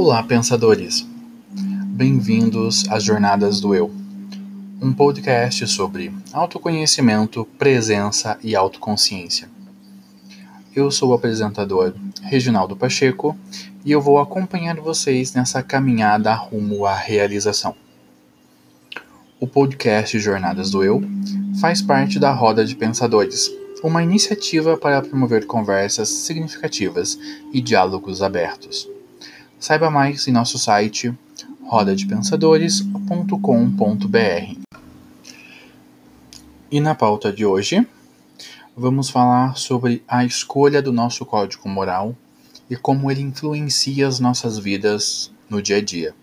Olá, pensadores! Bem-vindos às Jornadas do Eu, um podcast sobre autoconhecimento, presença e autoconsciência. Eu sou o apresentador Reginaldo Pacheco e eu vou acompanhar vocês nessa caminhada rumo à realização. O podcast Jornadas do Eu faz parte da Roda de Pensadores, uma iniciativa para promover conversas significativas e diálogos abertos. Saiba mais em nosso site rodadepensadores.com.br. E na pauta de hoje, vamos falar sobre a escolha do nosso código moral e como ele influencia as nossas vidas no dia a dia.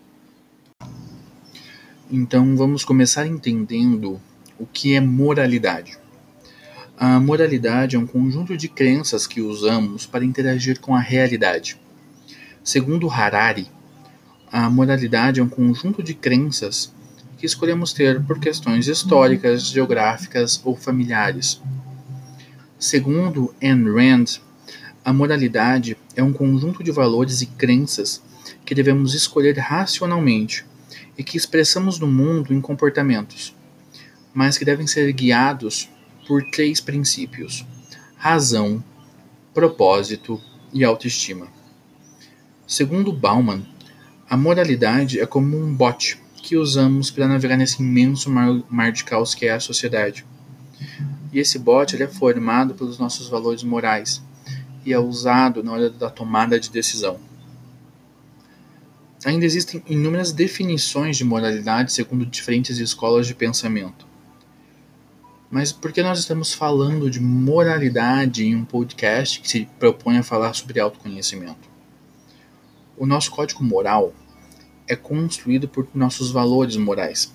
Então, vamos começar entendendo o que é moralidade. A moralidade é um conjunto de crenças que usamos para interagir com a realidade Segundo Harari, a moralidade é um conjunto de crenças que escolhemos ter por questões históricas, geográficas ou familiares. Segundo Ayn Rand, a moralidade é um conjunto de valores e crenças que devemos escolher racionalmente e que expressamos no mundo em comportamentos, mas que devem ser guiados por três princípios: razão, propósito e autoestima. Segundo Bauman, a moralidade é como um bote que usamos para navegar nesse imenso mar, mar, de caos que é a sociedade. E esse bote ele é formado pelos nossos valores morais e é usado na hora da tomada de decisão. Ainda existem inúmeras definições de moralidade segundo diferentes escolas de pensamento. Mas por que nós estamos falando de moralidade em um podcast que se propõe a falar sobre autoconhecimento? O nosso código moral é construído por nossos valores morais.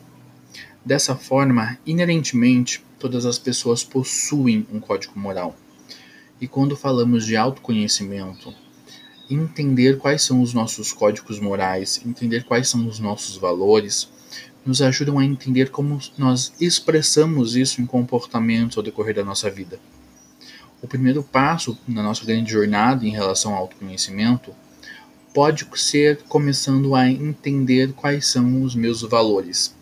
Dessa forma, inerentemente, todas as pessoas possuem um código moral. E quando falamos de autoconhecimento, entender quais são os nossos códigos morais, entender quais são os nossos valores, nos ajudam a entender como nós expressamos isso em comportamentos ao decorrer da nossa vida. O primeiro passo na nossa grande jornada em relação ao autoconhecimento pode ser começando a entender quais são os meus valores.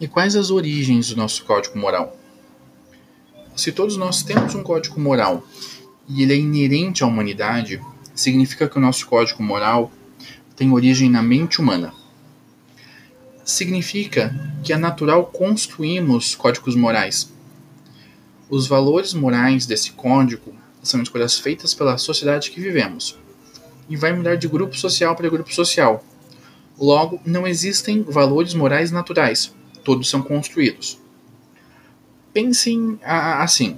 E quais as origens do nosso código moral? Se todos nós temos um código moral e ele é inerente à humanidade, significa que o nosso código moral tem origem na mente humana. Significa que é natural construirmos códigos morais. Os valores morais desse código são escolhas feitas pela sociedade que vivemos. E vai mudar de grupo social para grupo social. Logo, não existem valores morais naturais, todos são construídos. Pensem assim: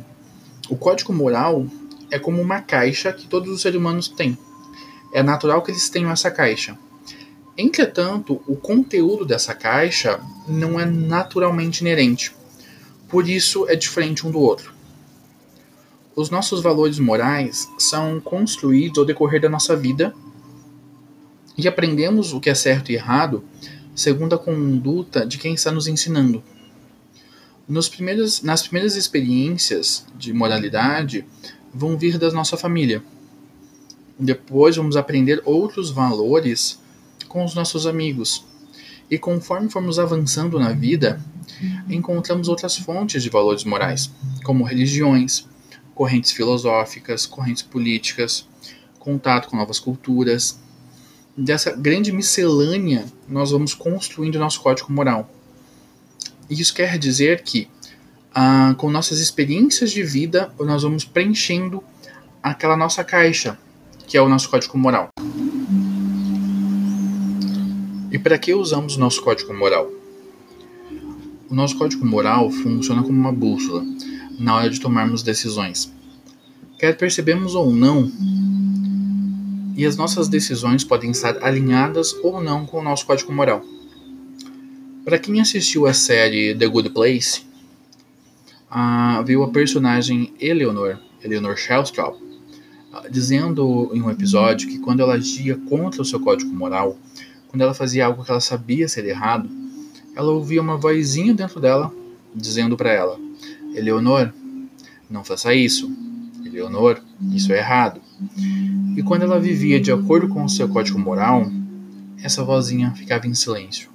o código moral é como uma caixa que todos os seres humanos têm. É natural que eles tenham essa caixa. Entretanto, o conteúdo dessa caixa não é naturalmente inerente. Por isso é diferente um do outro. Os nossos valores morais são construídos ao decorrer da nossa vida e aprendemos o que é certo e errado segundo a conduta de quem está nos ensinando. Nos primeiros, nas primeiras experiências de moralidade vão vir da nossa família. Depois vamos aprender outros valores com os nossos amigos. E conforme formos avançando na vida, encontramos outras fontes de valores morais, como religiões, correntes filosóficas, correntes políticas, contato com novas culturas. Dessa grande miscelânea, nós vamos construindo nosso código moral. Isso quer dizer que, ah, com nossas experiências de vida, nós vamos preenchendo aquela nossa caixa, que é o nosso código moral. E para que usamos o nosso código moral? O nosso código moral funciona como uma bússola na hora de tomarmos decisões. Quer percebemos ou não, e as nossas decisões podem estar alinhadas ou não com o nosso código moral. Para quem assistiu a série The Good Place, uh, viu a personagem Eleanor, Eleanor Shellstrop, dizendo em um episódio que quando ela agia contra o seu código moral, quando ela fazia algo que ela sabia ser errado, ela ouvia uma vozinha dentro dela dizendo para ela: Eleonor, não faça isso. Eleonor, isso é errado. E quando ela vivia de acordo com o seu código moral, essa vozinha ficava em silêncio.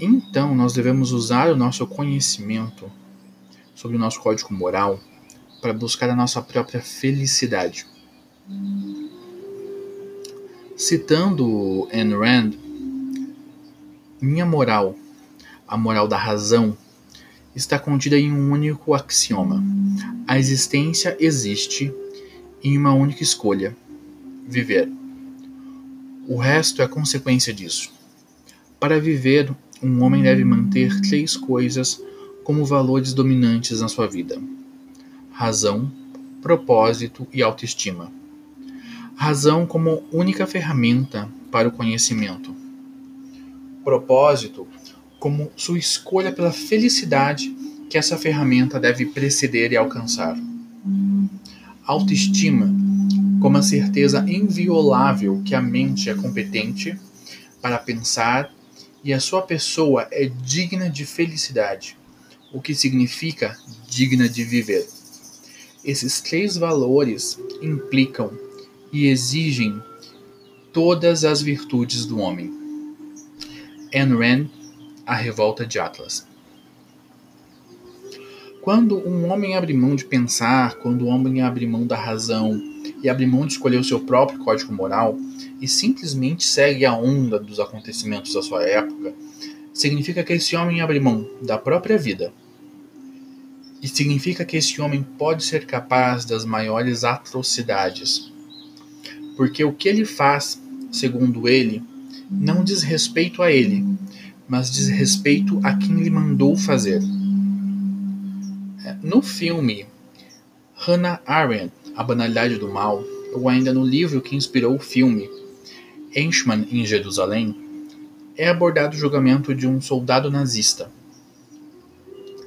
Então, nós devemos usar o nosso conhecimento sobre o nosso código moral para buscar a nossa própria felicidade. Citando Ayn Rand, minha moral, a moral da razão, está contida em um único axioma: a existência existe em uma única escolha: viver. O resto é consequência disso. Para viver, um homem deve manter três coisas como valores dominantes na sua vida: razão, propósito e autoestima. Razão como única ferramenta para o conhecimento. Propósito como sua escolha pela felicidade que essa ferramenta deve preceder e alcançar. Autoestima como a certeza inviolável que a mente é competente para pensar e a sua pessoa é digna de felicidade, o que significa digna de viver. Esses três valores implicam e exigem todas as virtudes do homem. Ayn Rand, A Revolta de Atlas. Quando um homem abre mão de pensar, quando o homem abre mão da razão e abre mão de escolher o seu próprio código moral, e simplesmente segue a onda dos acontecimentos da sua época, significa que esse homem abre mão da própria vida. E significa que esse homem pode ser capaz das maiores atrocidades. Porque o que ele faz, segundo ele, não diz respeito a ele, mas diz respeito a quem lhe mandou fazer. No filme Hannah Arendt, A Banalidade do Mal, ou ainda no livro que inspirou o filme Eichmann em Jerusalém, é abordado o julgamento de um soldado nazista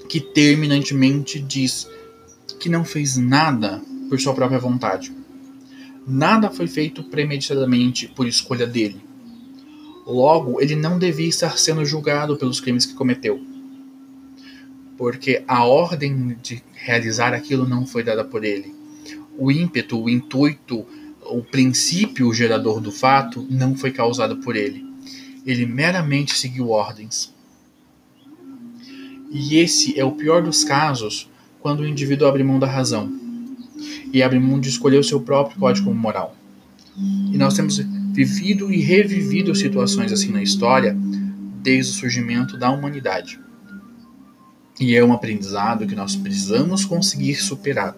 que terminantemente diz que não fez nada por sua própria vontade. Nada foi feito premeditadamente por escolha dele. Logo, ele não devia estar sendo julgado pelos crimes que cometeu. Porque a ordem de realizar aquilo não foi dada por ele. O ímpeto, o intuito, o princípio gerador do fato não foi causado por ele. Ele meramente seguiu ordens. E esse é o pior dos casos quando o indivíduo abre mão da razão e abre mão de escolher o seu próprio código moral. E nós temos vivido e revivido situações assim na história desde o surgimento da humanidade. E é um aprendizado que nós precisamos conseguir superar.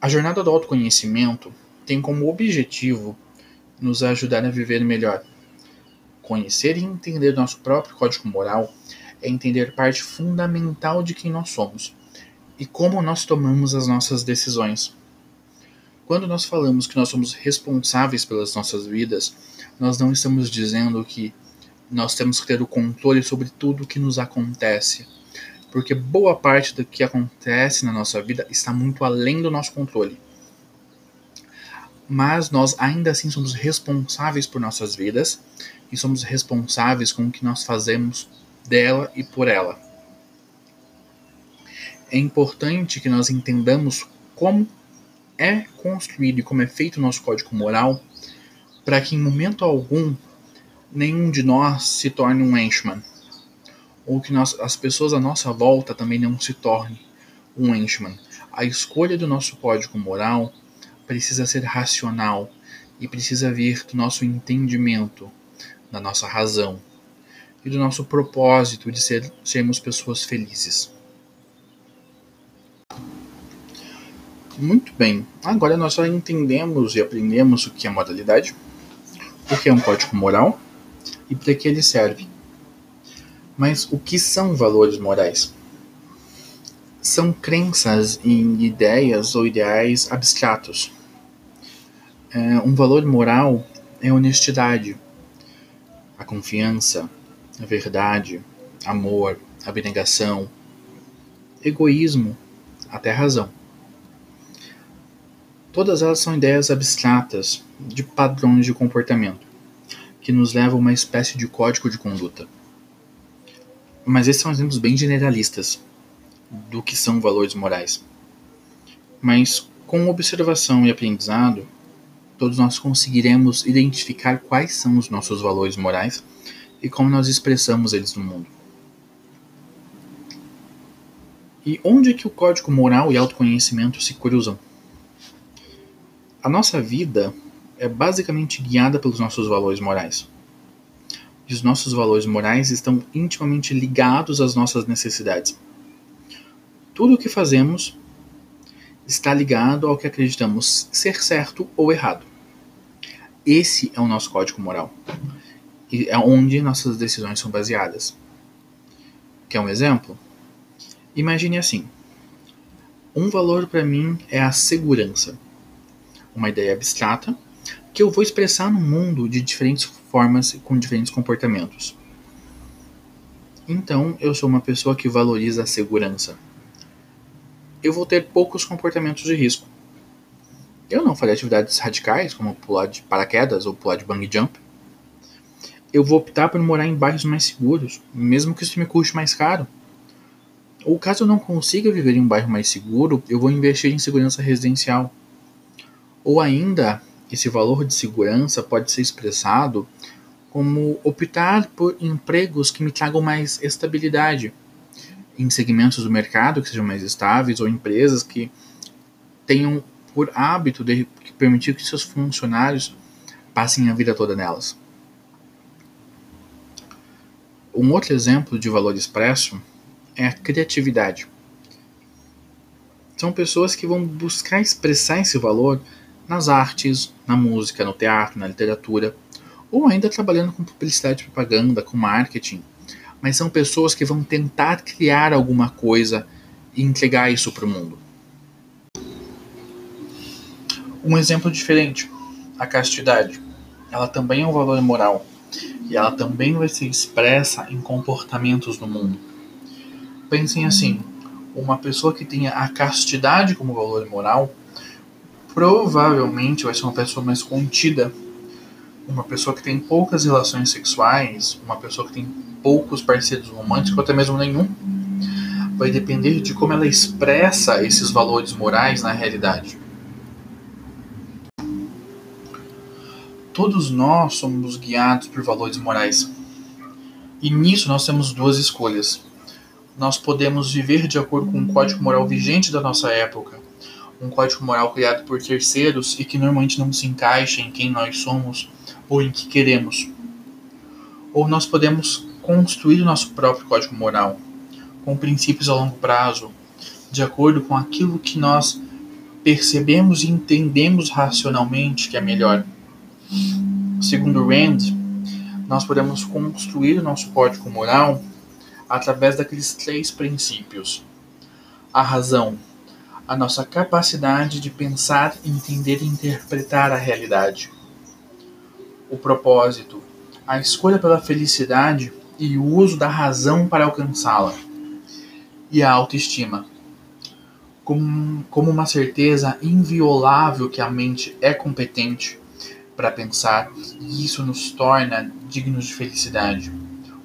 A jornada do autoconhecimento tem como objetivo nos ajudar a viver melhor. Conhecer e entender nosso próprio código moral é entender parte fundamental de quem nós somos e como nós tomamos as nossas decisões. Quando nós falamos que nós somos responsáveis pelas nossas vidas, nós não estamos dizendo que nós temos que ter o controle sobre tudo o que nos acontece porque boa parte do que acontece na nossa vida está muito além do nosso controle. Mas nós ainda assim somos responsáveis por nossas vidas e somos responsáveis com o que nós fazemos dela e por ela. É importante que nós entendamos como é construído e como é feito o nosso código moral para que em momento algum nenhum de nós se torne um henchman ou que nós, as pessoas à nossa volta também não se tornem um henchman. A escolha do nosso código moral precisa ser racional e precisa vir do nosso entendimento, da nossa razão e do nosso propósito de ser, sermos pessoas felizes. Muito bem, agora nós já entendemos e aprendemos o que é moralidade, o que é um código moral e para que ele serve. Mas o que são valores morais? São crenças em ideias ou ideais abstratos. É, um valor moral é honestidade, a confiança, a verdade, amor, abnegação, egoísmo, até razão. Todas elas são ideias abstratas de padrões de comportamento que nos levam a uma espécie de código de conduta. Mas esses são exemplos bem generalistas do que são valores morais. Mas com observação e aprendizado, todos nós conseguiremos identificar quais são os nossos valores morais e como nós expressamos eles no mundo. E onde é que o código moral e autoconhecimento se cruzam? A nossa vida é basicamente guiada pelos nossos valores morais. E os nossos valores morais estão intimamente ligados às nossas necessidades. Tudo o que fazemos está ligado ao que acreditamos ser certo ou errado. Esse é o nosso código moral. E é onde nossas decisões são baseadas. Quer um exemplo? Imagine assim: um valor para mim é a segurança, uma ideia abstrata que eu vou expressar no mundo de diferentes formas com diferentes comportamentos. Então, eu sou uma pessoa que valoriza a segurança. Eu vou ter poucos comportamentos de risco. Eu não farei atividades radicais, como pular de paraquedas ou pular de bungee jump. Eu vou optar por morar em bairros mais seguros, mesmo que isso me custe mais caro ou caso eu não consiga viver em um bairro mais seguro, eu vou investir em segurança residencial. Ou ainda, esse valor de segurança pode ser expressado como optar por empregos que me tragam mais estabilidade, em segmentos do mercado que sejam mais estáveis ou empresas que tenham por hábito de permitir que seus funcionários passem a vida toda nelas. Um outro exemplo de valor expresso é a criatividade. São pessoas que vão buscar expressar esse valor nas artes, na música, no teatro, na literatura, ou ainda trabalhando com publicidade e propaganda, com marketing. Mas são pessoas que vão tentar criar alguma coisa e entregar isso para o mundo. Um exemplo diferente, a castidade. Ela também é um valor moral e ela também vai ser expressa em comportamentos no mundo pensem assim: uma pessoa que tenha a castidade como valor moral provavelmente vai ser uma pessoa mais contida, uma pessoa que tem poucas relações sexuais, uma pessoa que tem poucos parceiros românticos, ou até mesmo nenhum. Vai depender de como ela expressa esses valores morais na realidade. Todos nós somos guiados por valores morais. E nisso nós temos duas escolhas nós podemos viver de acordo com um código moral vigente da nossa época, um código moral criado por terceiros e que normalmente não se encaixa em quem nós somos ou em que queremos. Ou nós podemos construir o nosso próprio código moral, com princípios a longo prazo, de acordo com aquilo que nós percebemos e entendemos racionalmente que é melhor. Segundo Rand, nós podemos construir o nosso código moral através daqueles três princípios: a razão, a nossa capacidade de pensar, entender e interpretar a realidade, o propósito, a escolha pela felicidade e o uso da razão para alcançá-la, e a autoestima. Como, como uma certeza inviolável que a mente é competente para pensar e isso nos torna dignos de felicidade,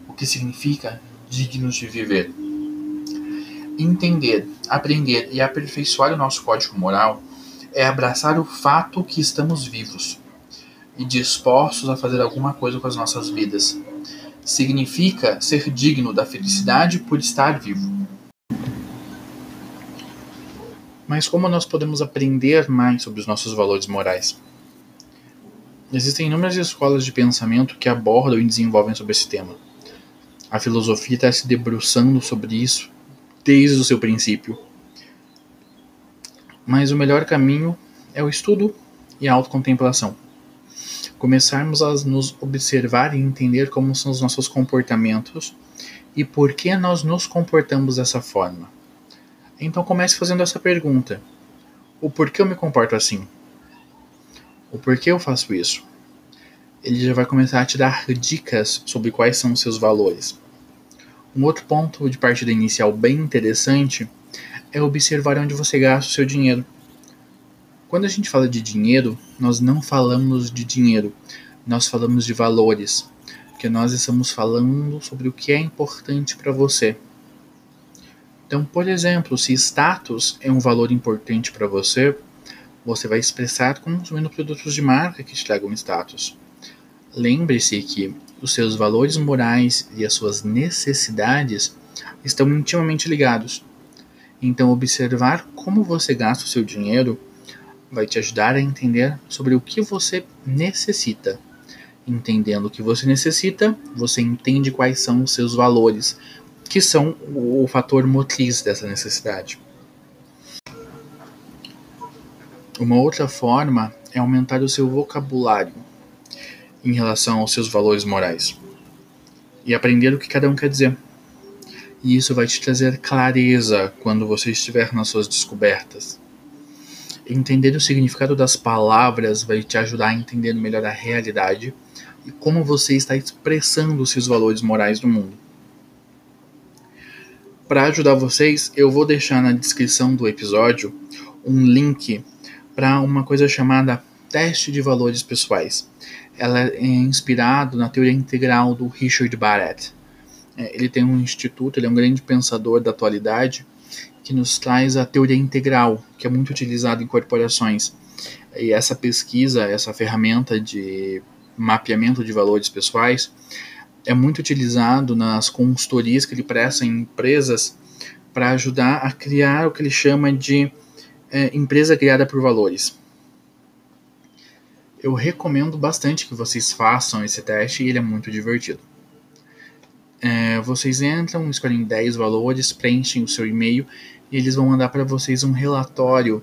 o que significa dignos de viver. Entender, aprender e aperfeiçoar o nosso código moral é abraçar o fato que estamos vivos e dispostos a fazer alguma coisa com as nossas vidas. Significa ser digno da felicidade por estar vivo. Mas como nós podemos aprender mais sobre os nossos valores morais? Existem inúmeras escolas de pensamento que abordam e desenvolvem sobre esse tema. A filosofia está se debruçando sobre isso desde o seu princípio. Mas o melhor caminho é o estudo e a autocontemplação. Começarmos a nos observar e entender como são os nossos comportamentos e por que nós nos comportamos dessa forma. Então comece fazendo essa pergunta: o porquê eu me comporto assim? O porquê eu faço isso? ele já vai começar a te dar dicas sobre quais são os seus valores. Um outro ponto de partida inicial bem interessante é observar onde você gasta o seu dinheiro. Quando a gente fala de dinheiro, nós não falamos de dinheiro, nós falamos de valores, porque nós estamos falando sobre o que é importante para você. Então, por exemplo, se status é um valor importante para você, você vai expressar consumindo produtos de marca que te tragam status. Lembre-se que os seus valores morais e as suas necessidades estão intimamente ligados. Então, observar como você gasta o seu dinheiro vai te ajudar a entender sobre o que você necessita. Entendendo o que você necessita, você entende quais são os seus valores, que são o fator motriz dessa necessidade. Uma outra forma é aumentar o seu vocabulário em relação aos seus valores morais e aprender o que cada um quer dizer. E isso vai te trazer clareza quando você estiver nas suas descobertas. Entender o significado das palavras vai te ajudar a entender melhor a realidade e como você está expressando os seus valores morais no mundo. Para ajudar vocês, eu vou deixar na descrição do episódio um link para uma coisa chamada teste de valores pessoais. Ela é inspirado na teoria integral do Richard Barrett. É, ele tem um instituto, ele é um grande pensador da atualidade que nos traz a teoria integral, que é muito utilizada em corporações. E essa pesquisa, essa ferramenta de mapeamento de valores pessoais, é muito utilizado nas consultorias que ele presta em empresas para ajudar a criar o que ele chama de é, empresa criada por valores. Eu recomendo bastante que vocês façam esse teste e ele é muito divertido. É, vocês entram, escolhem 10 valores, preenchem o seu e-mail e eles vão mandar para vocês um relatório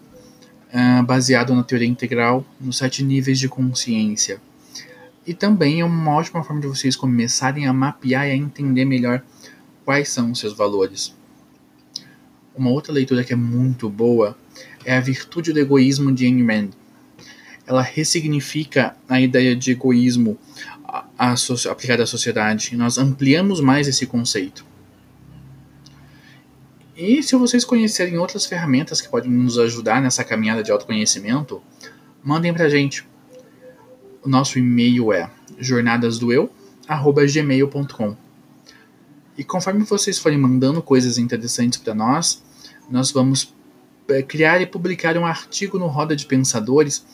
uh, baseado na teoria integral nos sete níveis de consciência. E também é uma ótima forma de vocês começarem a mapear e a entender melhor quais são os seus valores. Uma outra leitura que é muito boa é A Virtude do Egoísmo de Ayn Rand. Ela ressignifica a ideia de egoísmo aplicada à sociedade nós ampliamos mais esse conceito. E se vocês conhecerem outras ferramentas que podem nos ajudar nessa caminhada de autoconhecimento, mandem pra gente. O nosso e-mail é jornadasdoeu@gmail.com. E conforme vocês forem mandando coisas interessantes para nós, nós vamos é, criar e publicar um artigo no Roda de Pensadores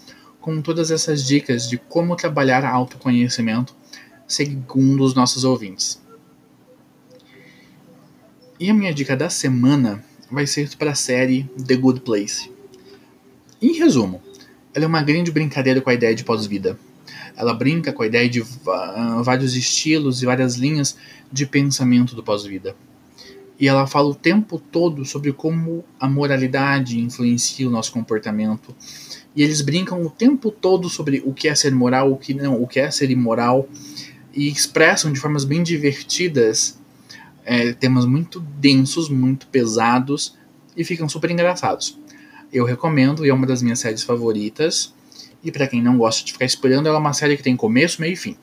com todas essas dicas de como trabalhar autoconhecimento segundo os nossos ouvintes. E a minha dica da semana vai ser para a série The Good Place. Em resumo, ela é uma grande brincadeira com a ideia de pós-vida ela brinca com a ideia de vários estilos e várias linhas de pensamento do pós-vida. E ela fala o tempo todo sobre como a moralidade influencia o nosso comportamento. E eles brincam o tempo todo sobre o que é ser moral, o que não, o que é ser imoral, e expressam de formas bem divertidas é, temas muito densos, muito pesados e ficam super engraçados. Eu recomendo e é uma das minhas séries favoritas. E para quem não gosta de ficar esperando, ela é uma série que tem começo, meio e fim.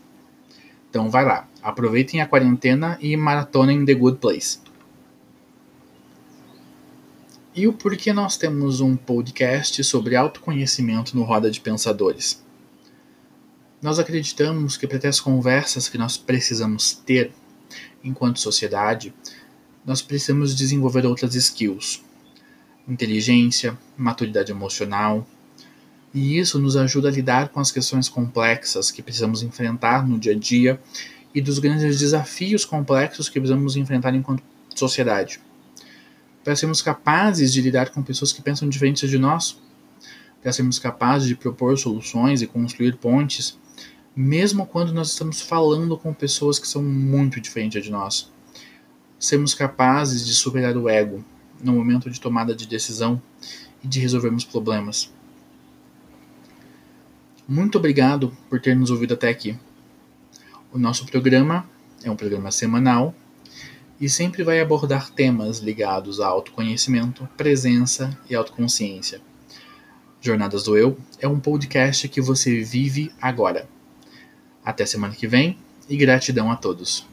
Então vai lá, aproveitem a quarentena e maratonem The Good Place. E o porquê nós temos um podcast sobre autoconhecimento no Roda de Pensadores? Nós acreditamos que para ter as conversas que nós precisamos ter enquanto sociedade, nós precisamos desenvolver outras skills. Inteligência, maturidade emocional, e isso nos ajuda a lidar com as questões complexas que precisamos enfrentar no dia a dia e dos grandes desafios complexos que precisamos enfrentar enquanto sociedade. Para sermos capazes de lidar com pessoas que pensam diferentes de nós, para sermos capazes de propor soluções e construir pontes, mesmo quando nós estamos falando com pessoas que são muito diferentes de nós. Sermos capazes de superar o ego no momento de tomada de decisão e de resolvermos problemas. Muito obrigado por ter nos ouvido até aqui. O nosso programa é um programa semanal e sempre vai abordar temas ligados a autoconhecimento, presença e autoconsciência. Jornadas do Eu é um podcast que você vive agora. Até semana que vem e gratidão a todos.